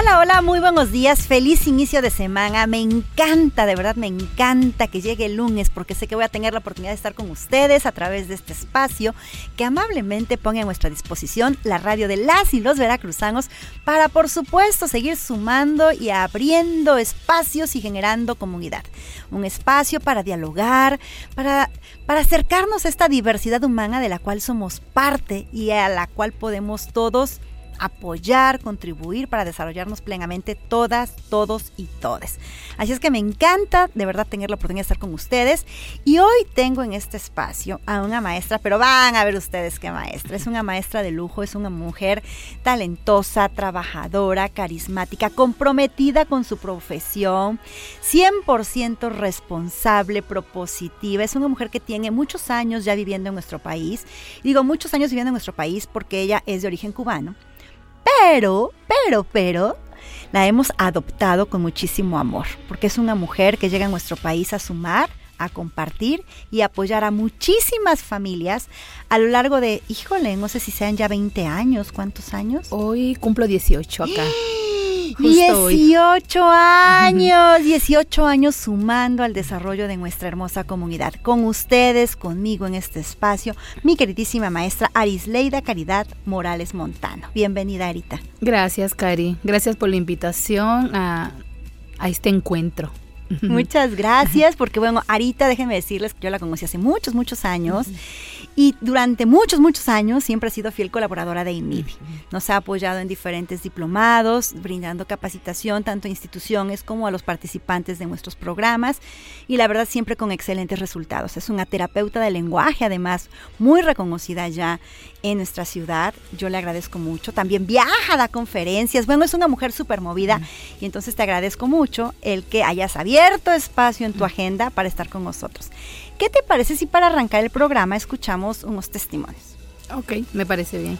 Hola, hola, muy buenos días, feliz inicio de semana. Me encanta, de verdad me encanta que llegue el lunes porque sé que voy a tener la oportunidad de estar con ustedes a través de este espacio que amablemente pone a nuestra disposición la radio de las y los veracruzanos para, por supuesto, seguir sumando y abriendo espacios y generando comunidad. Un espacio para dialogar, para, para acercarnos a esta diversidad humana de la cual somos parte y a la cual podemos todos apoyar, contribuir para desarrollarnos plenamente todas, todos y todes. Así es que me encanta de verdad tener la oportunidad de estar con ustedes y hoy tengo en este espacio a una maestra, pero van a ver ustedes qué maestra. Es una maestra de lujo, es una mujer talentosa, trabajadora, carismática, comprometida con su profesión, 100% responsable, propositiva. Es una mujer que tiene muchos años ya viviendo en nuestro país. Digo muchos años viviendo en nuestro país porque ella es de origen cubano pero, pero, pero, la hemos adoptado con muchísimo amor, porque es una mujer que llega a nuestro país a sumar, a compartir y apoyar a muchísimas familias a lo largo de, híjole, no sé si sean ya 20 años, ¿cuántos años? Hoy cumplo 18 acá. 18 años, 18 años sumando al desarrollo de nuestra hermosa comunidad. Con ustedes, conmigo en este espacio, mi queridísima maestra Arisleida Caridad Morales Montano. Bienvenida, Arita. Gracias, Cari. Gracias por la invitación a, a este encuentro. Muchas gracias, porque bueno, Arita, déjenme decirles que yo la conocí hace muchos, muchos años. Y durante muchos, muchos años siempre ha sido fiel colaboradora de INMIDI. Nos ha apoyado en diferentes diplomados, brindando capacitación tanto a instituciones como a los participantes de nuestros programas y la verdad siempre con excelentes resultados. Es una terapeuta de lenguaje, además, muy reconocida ya en nuestra ciudad. Yo le agradezco mucho. También viaja, da conferencias. Bueno, es una mujer súper movida y entonces te agradezco mucho el que hayas abierto espacio en tu agenda para estar con nosotros. ¿Qué te parece si para arrancar el programa escuchamos unos testimonios? Ok, me parece bien.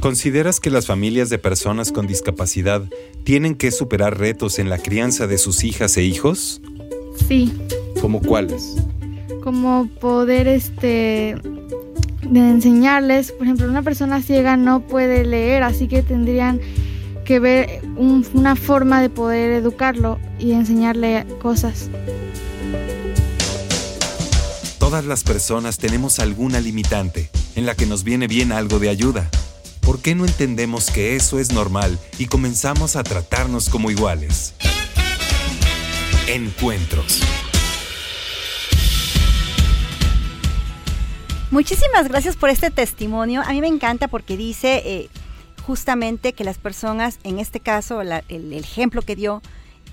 ¿Consideras que las familias de personas con discapacidad tienen que superar retos en la crianza de sus hijas e hijos? Sí. ¿Como cuáles? Como poder este de enseñarles, por ejemplo, una persona ciega no puede leer, así que tendrían que ver una forma de poder educarlo y enseñarle cosas. Todas las personas tenemos alguna limitante en la que nos viene bien algo de ayuda. ¿Por qué no entendemos que eso es normal y comenzamos a tratarnos como iguales? Encuentros. Muchísimas gracias por este testimonio. A mí me encanta porque dice eh, justamente que las personas, en este caso, el ejemplo que dio,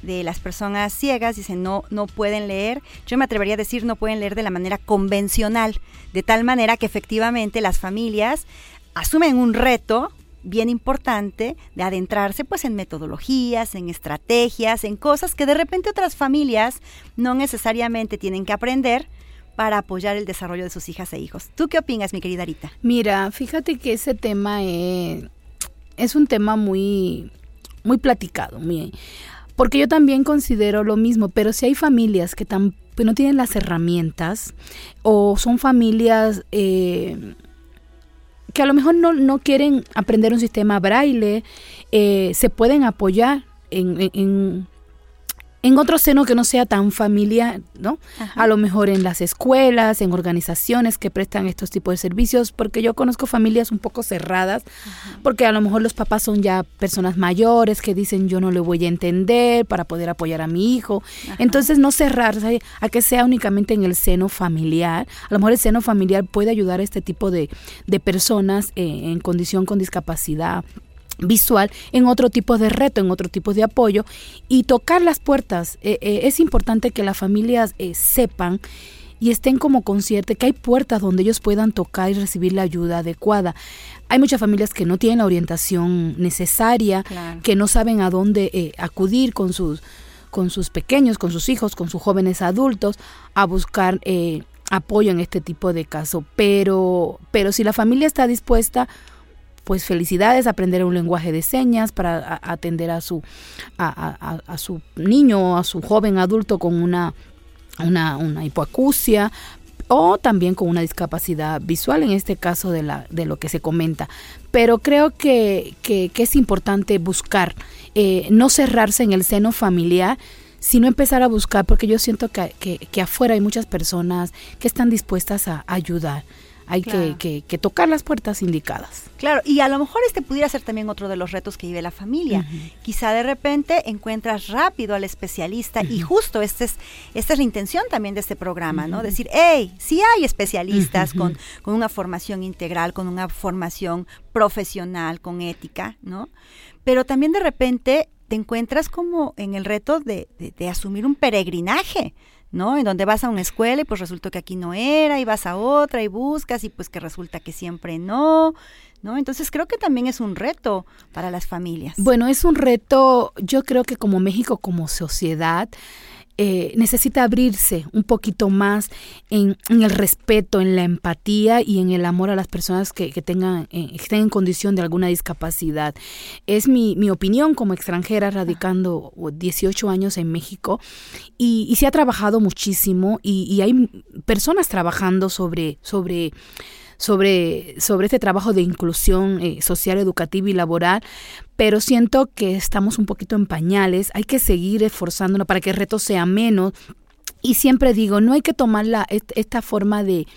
de las personas ciegas, dicen no, no pueden leer, yo me atrevería a decir no pueden leer de la manera convencional, de tal manera que efectivamente las familias asumen un reto bien importante de adentrarse pues en metodologías, en estrategias, en cosas que de repente otras familias no necesariamente tienen que aprender para apoyar el desarrollo de sus hijas e hijos. ¿Tú qué opinas, mi querida Rita? Mira, fíjate que ese tema es, es un tema muy, muy platicado, muy, porque yo también considero lo mismo, pero si hay familias que, no tienen las herramientas o son familias eh, que a lo mejor no, quieren aprender un sistema braille, eh, se pueden apoyar en otro seno que no sea tan familiar, ¿no? Ajá. A lo mejor en las escuelas, en organizaciones que prestan estos tipos de servicios, porque yo conozco familias un poco cerradas, porque a lo mejor los papás son ya personas mayores que dicen yo no le voy a entender para poder apoyar a mi hijo. Entonces no cerrarse a que sea únicamente en el seno familiar. A lo mejor el seno familiar puede ayudar a este tipo de, de personas eh, en condición con discapacidad visual en otro tipo de reto, en otro tipo de apoyo y tocar las puertas. Eh, eh, es importante que las familias eh, sepan y estén como conscientes que hay puertas donde ellos puedan tocar y recibir la ayuda adecuada. Hay muchas familias que no tienen la orientación necesaria, Claro. que no saben a dónde eh, acudir con sus con sus pequeños, con sus hijos, con sus jóvenes adultos, a buscar eh, apoyo en este tipo de caso. Pero, pero si la familia está dispuesta, pues felicidades, aprender un lenguaje de señas para atender a su, a, a- a- su niño a su joven adulto con una, una, una hipoacusia o también con una discapacidad visual, en este caso de, la, de lo que se comenta. Pero creo que, que, es importante buscar, eh, no cerrarse en el seno familiar, sino empezar a buscar, porque yo siento que, que afuera hay muchas personas que están dispuestas a ayudar. Hay que, Claro. que, que tocar las puertas indicadas. Claro, y a lo mejor este pudiera ser también otro de los retos que vive la familia. Quizá de repente encuentras rápido al especialista y justo este es, esta es la intención también de este programa, ¿no? Decir, hey, sí hay especialistas con, con una formación integral, con una formación profesional, con ética, ¿no? Pero también de repente te encuentras como en el reto de, de- de asumir un peregrinaje, ¿no? En donde vas a una escuela y pues resultó que aquí no era, y vas a otra y buscas y pues que resulta que siempre no, ¿no? Entonces creo que también es un reto para las familias. Bueno, es un reto, yo creo que como México, como sociedad, eh, necesita abrirse un poquito más en, el respeto, en la empatía y en el amor a las personas que, que tengan, eh, que estén en condición de alguna discapacidad. Es mi, mi opinión como extranjera radicando 18 años en México y, y se ha trabajado muchísimo y, y hay personas trabajando sobre, sobre sobre, sobre este trabajo de inclusión eh, social, educativa y laboral, pero siento que estamos un poquito en pañales, hay que seguir esforzándonos para que el reto sea menos. Y siempre digo, no hay que tomar la, est- esta forma de,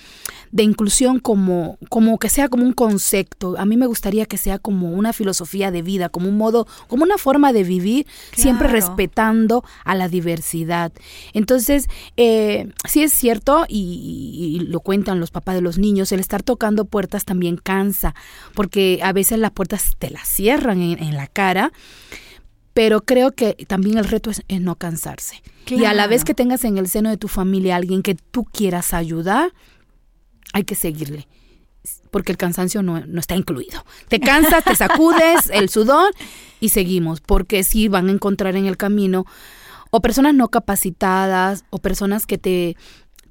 de inclusión como, como que sea como un concepto. A mí me gustaría que sea como una filosofía de vida, como un modo, como una forma de vivir, siempre respetando a la diversidad. Entonces, eh, sí es cierto, y, y lo cuentan los papás de los niños, el estar tocando puertas también cansa, porque a veces las puertas te las cierran en, en la cara. Pero creo que también el reto es, es no cansarse. Y a la vez que tengas en el seno de tu familia a alguien que tú quieras ayudar, hay que seguirle. Porque el cansancio no, no está incluido. Te cansas, te sacudes el sudor y seguimos. Porque sí van a encontrar en el camino o personas no capacitadas o personas que te,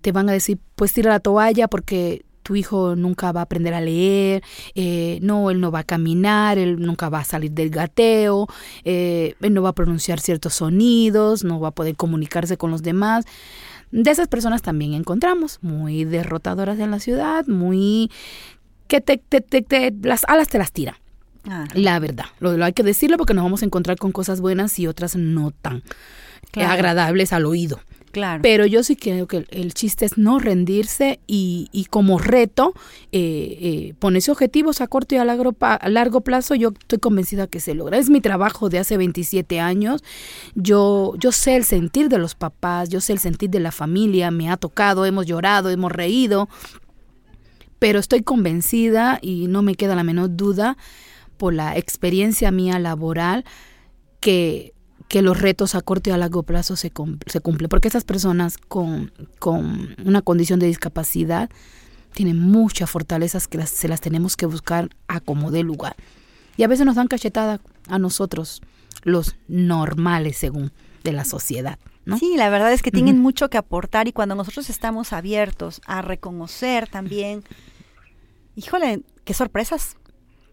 te van a decir, pues tira la toalla porque tu hijo nunca va a aprender a leer, eh, no, él no va a caminar, él nunca va a salir del gateo, eh, él no va a pronunciar ciertos sonidos, no va a poder comunicarse con los demás. De esas personas también encontramos, muy derrotadoras en la ciudad, muy que te, te- te- te- las alas te las tiran. Ah, La verdad, lo, lo hay que decirlo porque nos vamos a encontrar con cosas buenas y otras no tan Claro. agradables al oído. Pero yo sí creo que el, chiste es no rendirse y, como reto eh, eh, ponerse objetivos a corto y a largo, largo plazo. Yo estoy convencida que se logra. Es mi trabajo de hace 27 años. Yo, yo sé el sentir de los papás, yo sé el sentir de la familia. Me ha tocado, hemos llorado, hemos reído. Pero estoy convencida y no me queda la menor duda por la experiencia mía laboral que, que los retos a corto y a largo plazo se, se cumplen. Porque esas personas con, con una condición de discapacidad tienen muchas fortalezas que las- se las tenemos que buscar a como dé lugar. Y a veces nos dan cachetada a nosotros, los normales según de la sociedad. ¿no? Sí, la verdad es que tienen mucho que aportar y cuando nosotros estamos abiertos a reconocer también, híjole, qué sorpresas,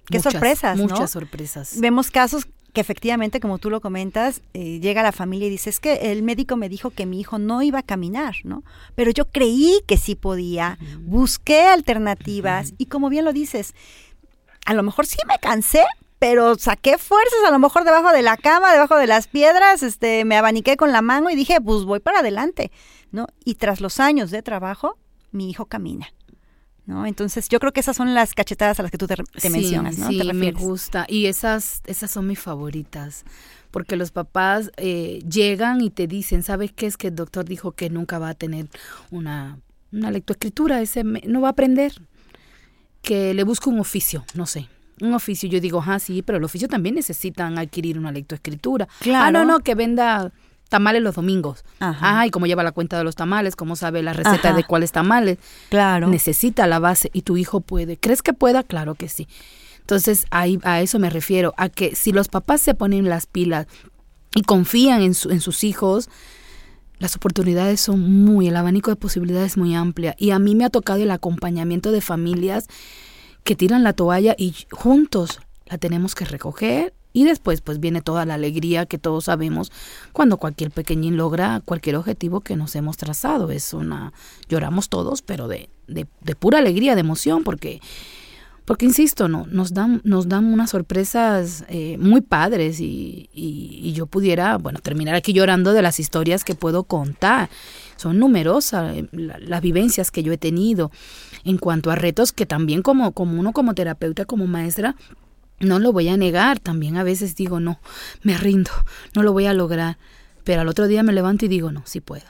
qué Muchas, sorpresas, ¿no? Muchas sorpresas. Vemos casos que efectivamente, como tú lo comentas, eh, llega la familia y dice, es que el médico me dijo que mi hijo no iba a caminar, ¿no? Pero yo creí que sí podía, busqué alternativas y como bien lo dices, a lo mejor sí me cansé, pero saqué fuerzas a lo mejor debajo de la cama, debajo de las piedras, este, me abaniqué con la mano y dije, pues voy para adelante, ¿no? Y tras los años de trabajo, mi hijo camina. ¿No? Entonces yo creo que esas son las cachetadas a las que tú te, mencionas, ¿no? Sí, me gusta. Y esas, esas son mis favoritas. Porque los papás eh, llegan y te dicen, ¿sabes qué? Es que el doctor dijo que nunca va a tener una, una lectoescritura, ese no va a aprender. Que le busque un oficio, no sé un oficio, yo digo, ah, sí, pero el oficio también necesitan adquirir una lectoescritura. Claro. Ah, no, no, que venda tamales los domingos. Ajá. Y cómo lleva la cuenta de los tamales, cómo sabe la receta de cuáles tamales. Claro. Necesita la base y tu hijo puede. ¿Crees que pueda? Claro que sí. Entonces, ahí, a eso me refiero, a que si los papás se ponen las pilas y confían en, en sus hijos, las oportunidades son muy, el abanico de posibilidades es muy amplia. Y a mí me ha tocado el acompañamiento de familias que tiran la toalla y juntos la tenemos que recoger y después pues viene toda la alegría que todos sabemos cuando cualquier pequeñín logra cualquier objetivo que nos hemos trazado. Es una, lloramos todos, pero de, de, de pura alegría, de emoción, porque porque insisto, no, nos dan, nos dan unas sorpresas eh, muy padres y, y, yo pudiera, bueno, terminar aquí llorando de las historias que puedo contar. Son numerosas eh, las vivencias que yo he tenido en cuanto a retos que también como, como uno como terapeuta, como maestra, no lo voy a negar. También a veces digo, no, me rindo, no lo voy a lograr. Pero al otro día me levanto y digo, no, sí puedo.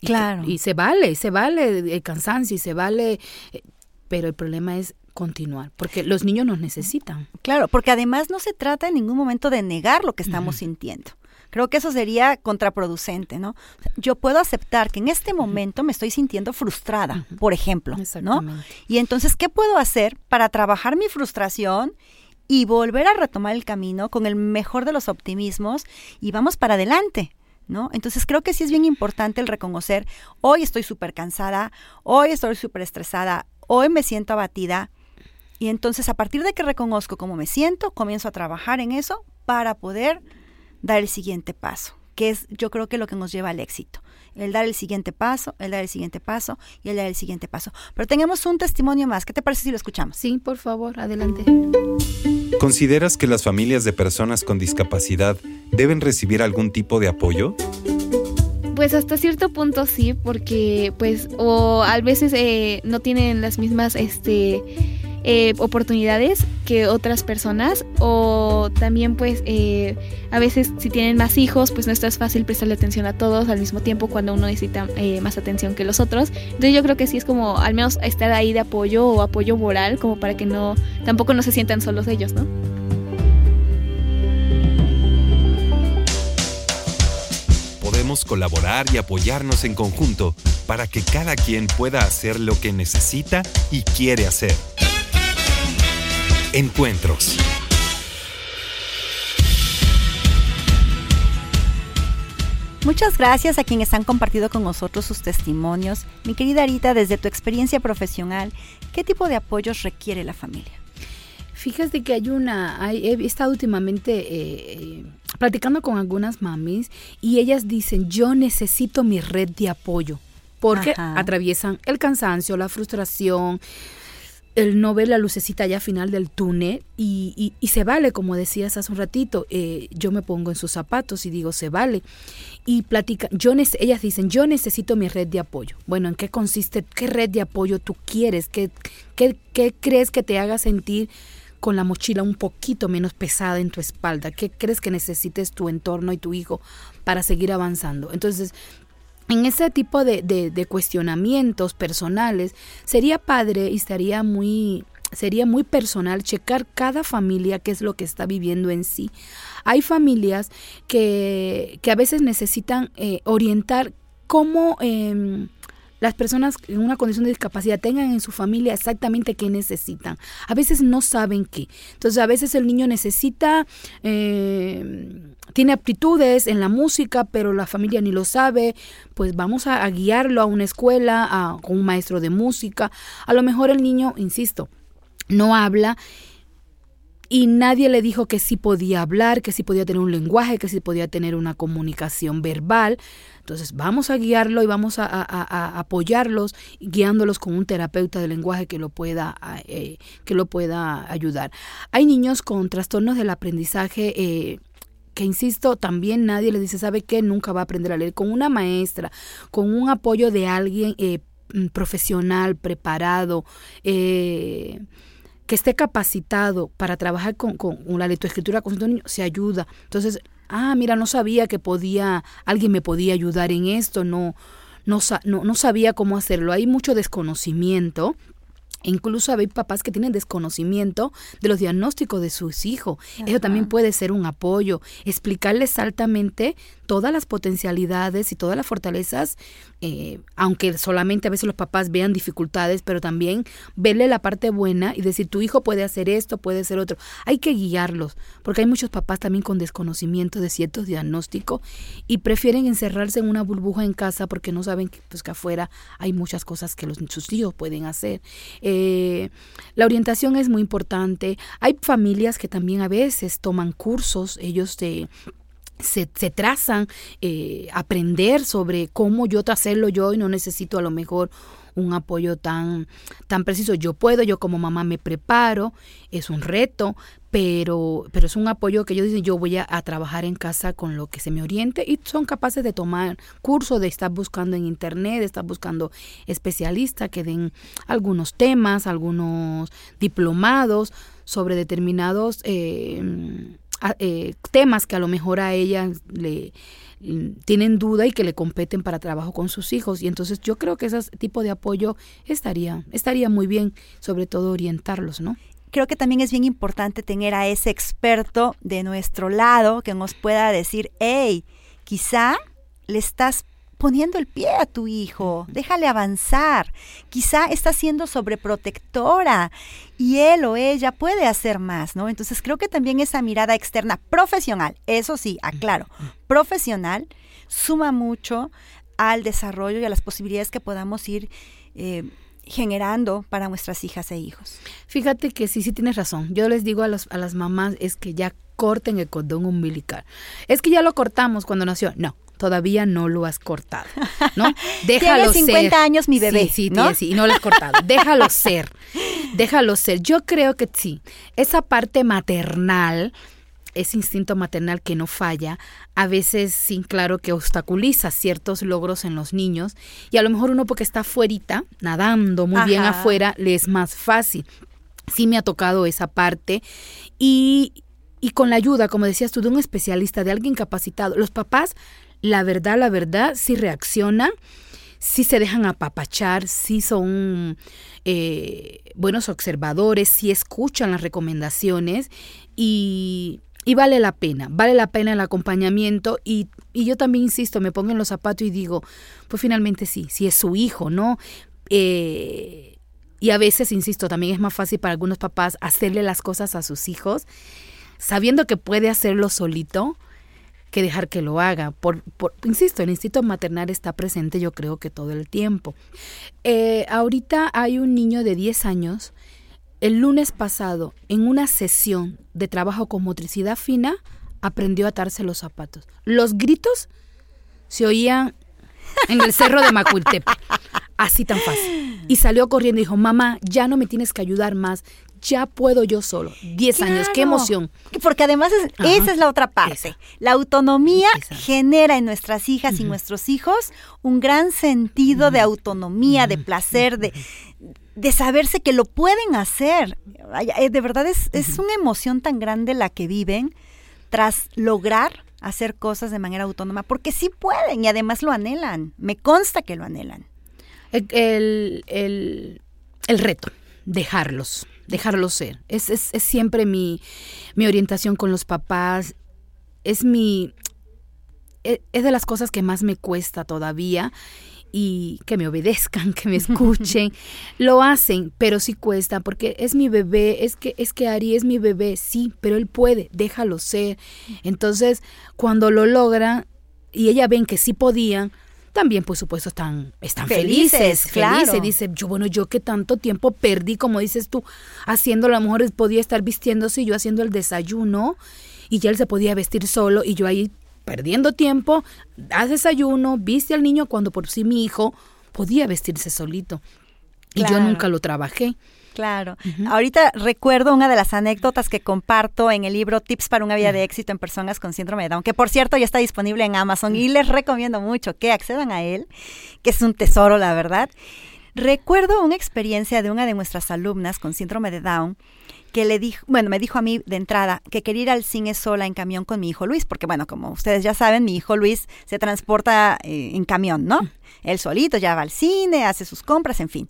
claro. Y se vale, se vale el cansancio y se vale, eh, pero el problema es continuar, porque los niños nos necesitan. Claro, porque además no se trata en ningún momento de negar lo que estamos sintiendo. Creo que eso sería contraproducente, ¿no? Yo puedo aceptar que en este momento me estoy sintiendo frustrada, por ejemplo, ¿no? Y entonces, ¿qué puedo hacer para trabajar mi frustración y volver a retomar el camino con el mejor de los optimismos y vamos para adelante? ¿No? Entonces creo que sí es bien importante el reconocer, hoy estoy súper cansada, hoy estoy súper estresada, hoy me siento abatida, y entonces a partir de que reconozco cómo me siento, comienzo a trabajar en eso para poder dar el siguiente paso, que es yo creo que lo que nos lleva al éxito. El dar el siguiente paso, el dar el siguiente paso y el dar el siguiente paso. Pero tenemos un testimonio más. ¿Qué te parece si lo escuchamos? Sí, por favor, adelante. ¿Consideras que las familias de personas con discapacidad deben recibir algún tipo de apoyo? Pues hasta cierto punto sí, porque pues o a veces eh, no tienen las mismas este eh, oportunidades que otras personas o también pues eh, a veces si tienen más hijos pues no es fácil prestarle atención a todos al mismo tiempo cuando uno necesita eh, más atención que los otros entonces yo creo que sí es como al menos estar ahí de apoyo o apoyo moral como para que no tampoco no se sientan solos ellos no podemos colaborar y apoyarnos en conjunto para que cada quien pueda hacer lo que necesita y quiere hacer. Encuentros. Muchas gracias a quienes han compartido con nosotros sus testimonios. Mi querida Arita, desde tu experiencia profesional, ¿qué tipo de apoyos requiere la familia? Fíjate que hay una, he estado últimamente eh, eh, platicando con algunas mamis y ellas dicen, yo necesito mi red de apoyo, porque atraviesan el cansancio, la frustración, el no ver la lucecita ya final del túnel y, y, se vale, como decías hace un ratito, eh, yo me pongo en sus zapatos y digo, se vale. Y platica, yo ellas dicen, yo necesito mi red de apoyo. Bueno, ¿en qué consiste? ¿Qué red de apoyo tú quieres? ¿Qué, qué, qué crees que te haga sentir con la mochila un poquito menos pesada en tu espalda? ¿Qué crees que necesites tu entorno y tu hijo para seguir avanzando? Entonces, en ese tipo de, de, cuestionamientos personales, sería padre y estaría muy, sería muy personal checar cada familia qué es lo que está viviendo en sí. Hay familias que, que a veces necesitan eh, orientar cómo... Eh, las personas en una condición de discapacidad tengan en su familia exactamente qué necesitan. A veces no saben qué. Entonces a veces el niño necesita, eh, tiene aptitudes en la música, pero la familia ni lo sabe. Pues vamos a, guiarlo a una escuela, a, con un maestro de música. A lo mejor el niño, insisto, no habla y nadie le dijo que sí podía hablar, que sí podía tener un lenguaje, que sí podía tener una comunicación verbal. Entonces vamos a guiarlo y vamos a, apoyarlos, guiándolos con un terapeuta de lenguaje que lo pueda, eh, que lo pueda ayudar. Hay niños con trastornos del aprendizaje. Eh, que insisto, también nadie le dice, ¿sabe qué? Nunca va a aprender a leer. Con una maestra, con un apoyo de alguien eh, profesional, preparado, eh, que esté capacitado para trabajar con, con, la lectoescritura con niño, se ayuda. Entonces, ah, mira, no sabía que podía, alguien me podía ayudar en esto, no, no, no, no sabía cómo hacerlo. Hay mucho desconocimiento Incluso hay papás que tienen desconocimiento de los diagnósticos de sus hijos. Eso también puede ser un apoyo. Explicarles altamente todas las potencialidades y todas las fortalezas, eh, aunque solamente a veces los papás vean dificultades, pero también verle la parte buena y decir, tu hijo puede hacer esto, puede hacer otro. Hay que guiarlos, porque hay muchos papás también con desconocimiento de ciertos diagnósticos y prefieren encerrarse en una burbuja en casa porque no saben que, pues, que afuera hay muchas cosas que los, sus hijos pueden hacer. Eh, la orientación es muy importante. Hay familias que también a veces toman cursos, ellos de se, trazan eh, aprender sobre cómo yo hacerlo yo y no necesito a lo mejor un apoyo tan, tan preciso. Yo puedo, yo como mamá me preparo, es un reto, pero, pero es un apoyo que yo dicen, yo voy a, trabajar en casa con lo que se me oriente y son capaces de tomar curso, de estar buscando en internet, de estar buscando especialistas que den algunos temas, algunos diplomados sobre determinados eh, eh, temas que a lo mejor a ella le tienen duda y que le competen para trabajo con sus hijos. Y entonces yo creo que ese tipo de apoyo estaría estaría muy bien sobre todo orientarlos no creo que también es bien importante tener a ese experto de nuestro lado que nos pueda decir hey quizá le estás poniendo el pie a tu hijo, déjale avanzar. Quizá está siendo sobreprotectora y él o ella puede hacer más, ¿no? Entonces creo que también esa mirada externa profesional, eso sí, aclaro, profesional, suma mucho al desarrollo y a las posibilidades que podamos ir eh, generando para nuestras hijas e hijos. Fíjate que sí, sí tienes razón. Yo les digo a, a las mamás es que ya corten el cordón umbilical. Es que ya lo cortamos cuando nació. No, todavía no lo has cortado, ¿no? Déjalo Tiene 50 años mi bebé, sí, sí, ¿no? sí, y no lo has cortado. Déjalo ser, déjalo ser. Yo creo que sí, esa parte maternal, ese instinto maternal que no falla, a veces sin claro que obstaculiza ciertos logros en los niños y a lo mejor uno porque está afuerita, nadando muy bien afuera, le es más fácil. Sí me ha tocado esa parte y, y con la ayuda, como decías tú, de un especialista, de alguien capacitado. Los papás la verdad, la verdad, sí reaccionan, sí se dejan apapachar, sí son eh, buenos observadores, sí escuchan las recomendaciones y, y, vale la pena, vale la pena el acompañamiento y, y, yo también insisto, me pongo en los zapatos y digo, pues finalmente sí, si es su hijo, ¿no? Eh, y a veces, insisto, también es más fácil para algunos papás hacerle las cosas a sus hijos, sabiendo que puede hacerlo solito, que dejar que lo haga. Por, insisto, el instinto maternal está presente yo creo que todo el tiempo. Eh, ahorita hay un niño de 10 años, el lunes pasado, en una sesión de trabajo con motricidad fina, aprendió a atarse los zapatos. Los gritos se oían en el cerro de Macuiltepec. Así tan fácil. Y salió corriendo y dijo, mamá, ya no me tienes que ayudar más, ya puedo yo solo. Diez años, qué emoción. Porque además esa es la otra parte. La autonomía genera en nuestras hijas y nuestros hijos un gran sentido de autonomía, de placer, de, de saberse que lo pueden hacer. Eh, de verdad es, es una emoción tan grande la que viven tras lograr hacer cosas de manera autónoma, porque sí pueden y además lo anhelan. Me consta que lo anhelan. El, el, el reto, dejarlos dejarlo ser. Es, es, es siempre mi, mi, orientación con los papás. Es mi. E, es de las cosas que más me cuesta todavía. Y que me obedezcan, que me escuchen. Lo hacen, pero sí cuesta, porque es mi bebé, es que, es que Ari es mi bebé, sí, pero él puede, déjalo ser. Entonces, cuando lo logran y ella ven que sí podían, también por supuesto están, están felices, Felices, claro. felices. Dice, yo bueno, yo que tanto tiempo perdí, como dices tú, haciendo, a lo mejor podía estar vistiéndose y yo haciendo el desayuno y ya él se podía vestir solo y yo ahí perdiendo tiempo, haz desayuno, viste al niño cuando por sí mi hijo podía vestirse solito. Y yo nunca lo trabajé. Claro. Ahorita recuerdo una de las anécdotas que comparto en el libro Tips para una vida de éxito en personas con síndrome de Down, que por cierto ya está disponible en Amazon y les recomiendo mucho que accedan a él, que es un tesoro, la verdad. Recuerdo una experiencia de una de nuestras alumnas con síndrome de Down que le dijo, bueno, me dijo a mí de entrada que quería ir al cine sola en camión con mi hijo Luis, porque bueno, como ustedes ya saben, mi hijo Luis se transporta eh, en camión, ¿no? Él solito ya va al cine, hace sus compras, en fin.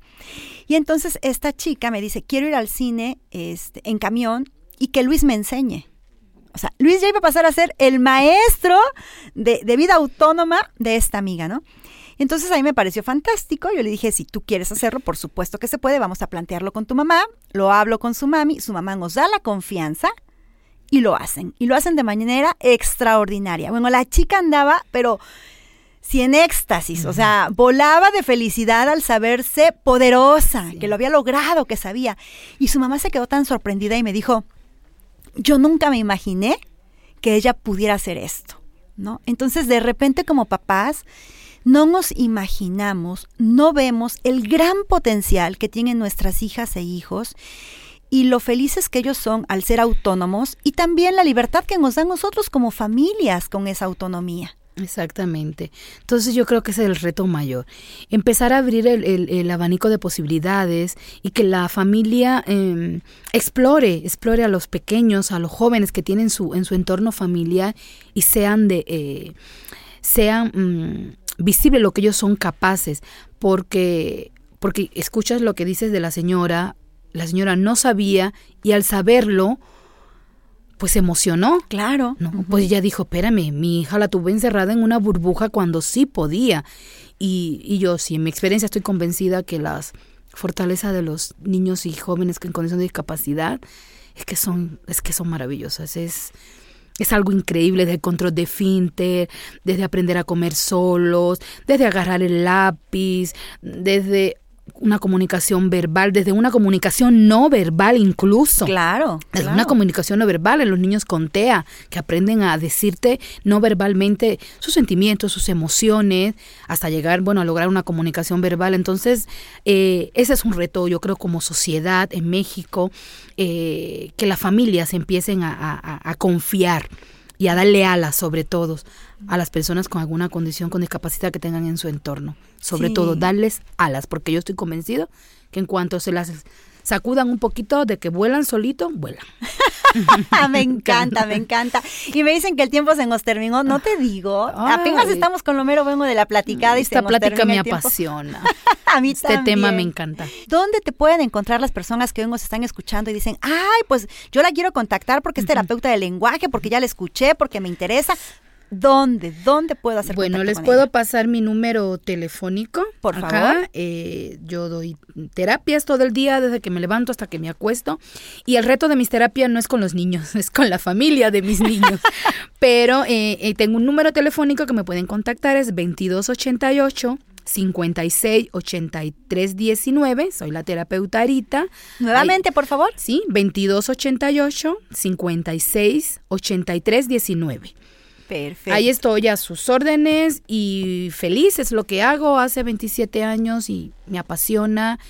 Y entonces esta chica me dice, quiero ir al cine este, en camión y que Luis me enseñe. O sea, Luis ya iba a pasar a ser el maestro de, de vida autónoma de esta amiga, ¿no? Entonces a mí me pareció fantástico. Yo le dije, si tú quieres hacerlo, por supuesto que se puede, vamos a plantearlo con tu mamá. Lo hablo con su mami, su mamá nos da la confianza y lo hacen. Y lo hacen de manera extraordinaria. Bueno, la chica andaba, pero sí en éxtasis, o sea, volaba de felicidad al saberse poderosa, que lo había logrado, que sabía. Y su mamá se quedó tan sorprendida y me dijo, yo nunca me imaginé que ella pudiera hacer esto, ¿no? Entonces, de repente como papás, no nos imaginamos, no vemos el gran potencial que tienen nuestras hijas e hijos y lo felices que ellos son al ser autónomos y también la libertad que nos dan nosotros como familias con esa autonomía. Exactamente. Entonces yo creo que es el reto mayor. Empezar a abrir el, el- el abanico de posibilidades y que la familia eh, explore, explore a los pequeños, a los jóvenes que tienen su, en su entorno familiar y sean de eh, sean mm, visible lo que ellos son capaces. Porque, porque escuchas lo que dices de la señora, la señora no sabía y al saberlo, pues se emocionó. Claro. No, pues ella dijo, espérame, mi hija la tuve encerrada en una burbuja cuando sí podía. Y, y yo, sí, en mi experiencia estoy convencida que las fortalezas de los niños y jóvenes que en condición de discapacidad es que son, es que son maravillosas. Es, es algo increíble desde el control de finter, desde aprender a comer solos, desde agarrar el lápiz, desde una comunicación verbal, desde una comunicación no verbal incluso. Claro. Es claro. una comunicación no verbal en los niños con TEA, que aprenden a decirte no verbalmente sus sentimientos, sus emociones, hasta llegar, bueno, a lograr una comunicación verbal. Entonces, eh, ese es un reto, yo creo, como sociedad en México, eh, que las familias empiecen a, a- a confiar y a darle alas, sobre todo, a las personas con alguna condición, con discapacidad que tengan en su entorno. Sobre Sí. todo, darles alas, porque yo estoy convencido que en cuanto se las sacudan un poquito de que vuelan solito, vuelan. me encanta, me encanta. Y me dicen que el tiempo se nos terminó. No te digo. Apenas estamos con lo mero vengo de la platicada y se Esta nos plática me apasiona. A mí Este también. tema me encanta. ¿Dónde te pueden encontrar las personas que hoy nos están escuchando y dicen, ay, pues yo la quiero contactar porque es terapeuta de lenguaje, porque ya la escuché, porque me interesa? ¿Dónde? ¿Dónde puedo hacer Bueno, les con puedo ella? pasar mi número telefónico. Por acá. favor. Eh, yo doy terapias todo el día, desde que me levanto hasta que me acuesto. Y el reto de mis terapias no es con los niños, es con la familia de mis niños. Pero eh, eh, tengo un número telefónico que me pueden contactar, es 2288. 56 83 19, soy la terapeuta Arita. Nuevamente, por favor. Sí, 2288 56 83 19. Perfecto. Ahí estoy a sus órdenes y feliz es lo que hago hace 27 años y me apasiona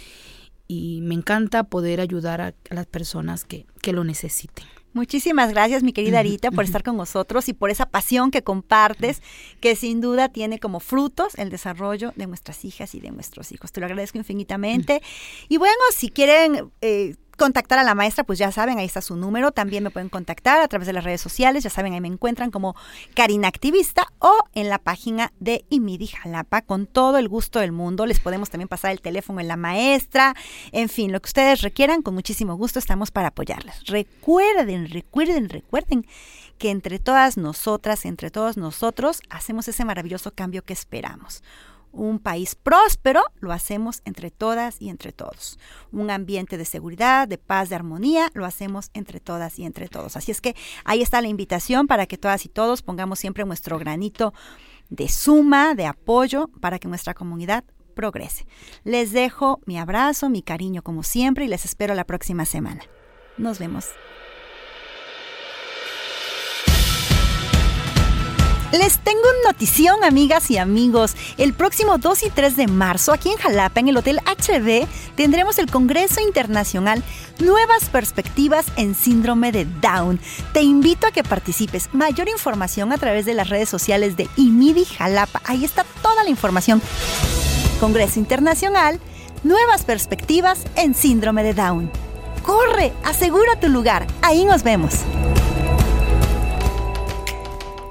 y me encanta poder ayudar a, a las personas que, que lo necesiten. Muchísimas gracias, mi querida Arita, por estar con nosotros y por esa pasión que compartes, que sin duda tiene como frutos el desarrollo de nuestras hijas y de nuestros hijos. Te lo agradezco infinitamente. Y bueno, si quieren eh, contactar a la maestra, pues ya saben, ahí está su número. También me pueden contactar a través de las redes sociales, ya saben, ahí me encuentran como Karina Activista o en la página de Imidi Jalapa. Con todo el gusto del mundo, les podemos también pasar el teléfono en la maestra. En fin, lo que ustedes requieran, con muchísimo gusto estamos para apoyarles. Recuerden, recuerden, recuerden que entre todas nosotras, entre todos nosotros, hacemos ese maravilloso cambio que esperamos. Un país próspero lo hacemos entre todas y entre todos. Un ambiente de seguridad, de paz, de armonía, lo hacemos entre todas y entre todos. Así es que ahí está la invitación para que todas y todos pongamos siempre nuestro granito de suma, de apoyo para que nuestra comunidad progrese. Les dejo mi abrazo, mi cariño como siempre y les espero la próxima semana. Nos vemos. Les tengo notición, amigas y amigos. El próximo 2 y 3 de marzo, aquí en Jalapa, en el Hotel HB, tendremos el Congreso Internacional Nuevas Perspectivas en Síndrome de Down. Te invito a que participes. Mayor información a través de las redes sociales de IMIDI Jalapa. Ahí está toda la información. Congreso Internacional Nuevas Perspectivas en Síndrome de Down. Corre, asegura tu lugar. Ahí nos vemos.